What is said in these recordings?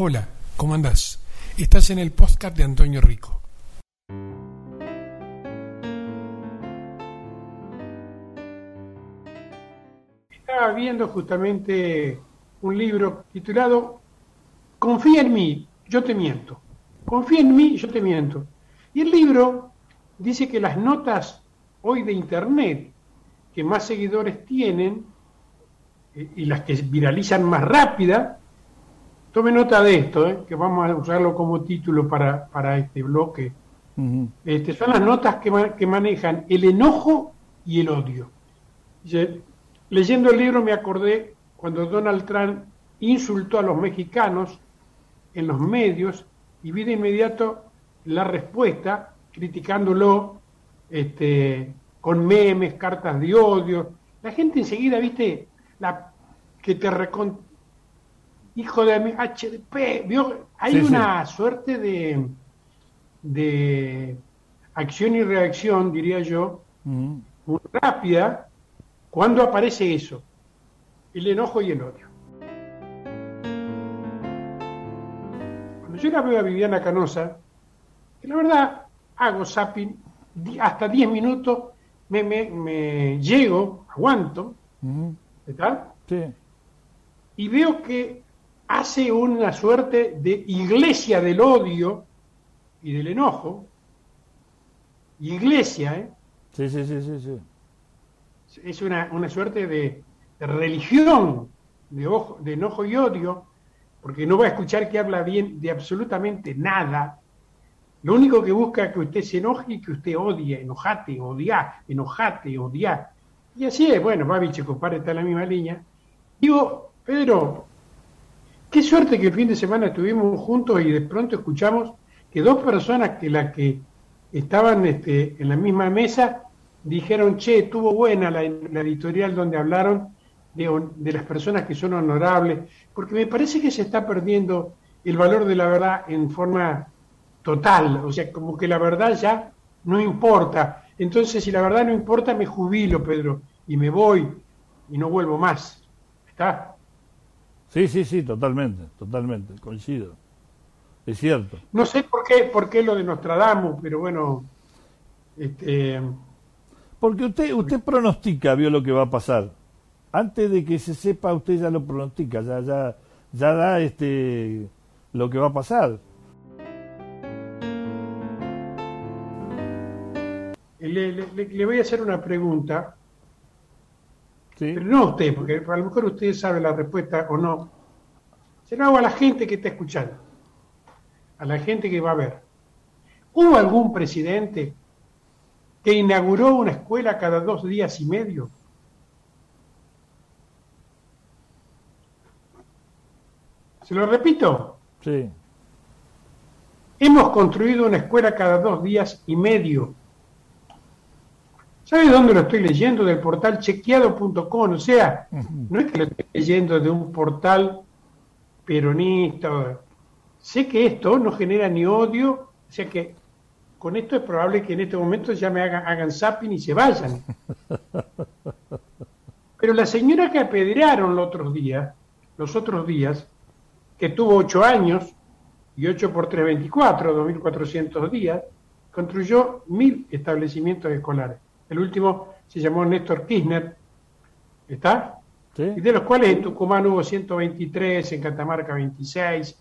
Hola, ¿cómo andás? Estás en el podcast de Antonio Rico. Estaba viendo justamente un libro titulado Confía en mí, yo te miento. Confía en mí, yo te miento. Y el libro dice que las notas hoy de Internet que más seguidores tienen eh, y las que viralizan más rápida, tome nota de esto, eh, que vamos a usarlo como título para, para este bloque. este, son las notas que, que, manejan el enojo y el odio. leyendo el libro me acordé cuando Donald Trump insultó a los mexicanos en los medios y vi de inmediato la respuesta criticándolo este, con memes, cartas de odio. La gente enseguida, viste, la que te recon... Hijo de mi HDP, ¿vio? Hay una suerte de, de acción y reacción, diría yo, muy rápida, cuando aparece eso, el enojo y el odio. Cuando yo la veo a Viviana Canosa, que la verdad hago zapping hasta 10 minutos me, me, llego, aguanto, ¿está? Sí. Y veo que hace una suerte de iglesia del odio y del enojo. Iglesia, ¿eh? Sí, sí, sí, sí. sí. Es una, una suerte de, religión de, ojo, de enojo y odio, porque no va a escuchar que habla bien de absolutamente nada, lo único que busca es que usted se enoje y que usted odie, enojate, odiar, enojate, odiar. Y así es, bueno, Babiche, compadre, está en la misma línea. Digo, Pedro, qué suerte que el fin de semana estuvimos juntos y de pronto escuchamos que dos personas que las que estaban este, en la misma mesa dijeron, che, estuvo buena la, editorial donde hablaron de, de, las personas que son honorables, porque me parece que se está perdiendo el valor de la verdad en forma total, o sea, como que la verdad ya no importa. Entonces, si la verdad no importa, me jubilo, Pedro, y me voy y no vuelvo más. ¿Está? Sí, sí, sí, totalmente, totalmente, coincido. Es cierto. No sé por qué, por qué lo de Nostradamus, pero bueno, este... Porque usted, usted pronostica, vio lo que va a pasar. Antes de que se sepa, usted ya lo pronostica, ya, ya, ya da este lo que va a pasar. le, voy a hacer una pregunta, pero no a usted, porque a lo mejor usted sabe la respuesta o no. Se lo hago a la gente que está escuchando, a la gente que va a ver. ¿Hubo algún presidente que inauguró una escuela cada dos días y medio? ¿Se lo repito? Sí. Hemos construido una escuela cada dos días y medio. ¿Sabe dónde lo estoy leyendo? Del portal chequeado.com. O sea, no es que lo estoy leyendo de un portal peronista. Sé que esto no genera ni odio, o sea que con esto es probable que en este momento ya me hagan, hagan zapping y se vayan. Pero la señora que apedrearon los otros días, los otros días, que tuvo ocho años y ocho por tres, veinticuatro, dos mil cuatrocientos días, construyó mil establecimientos escolares. El último se llamó Néstor Kirchner, ¿está? Y de los cuales en Tucumán hubo 123, en Catamarca 26,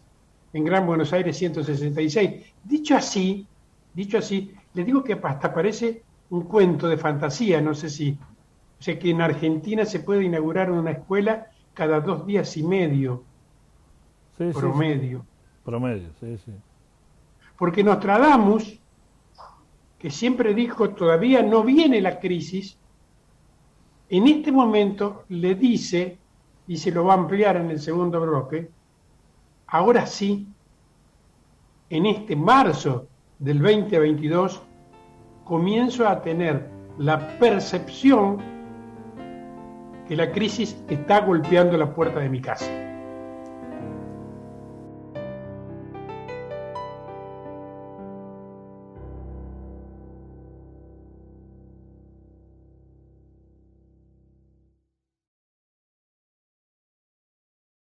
en Gran Buenos Aires 166. Dicho así, dicho así, le digo que hasta parece un cuento de fantasía, no sé si, o sea que en Argentina se puede inaugurar una escuela cada dos días y medio, promedio. Promedio, sí, sí. Porque Nostradamus que siempre dijo todavía no viene la crisis, en este momento le dice, y se lo va a ampliar en el segundo bloque, ahora sí, en este marzo del 2022, comienzo a tener la percepción que la crisis está golpeando la puerta de mi casa.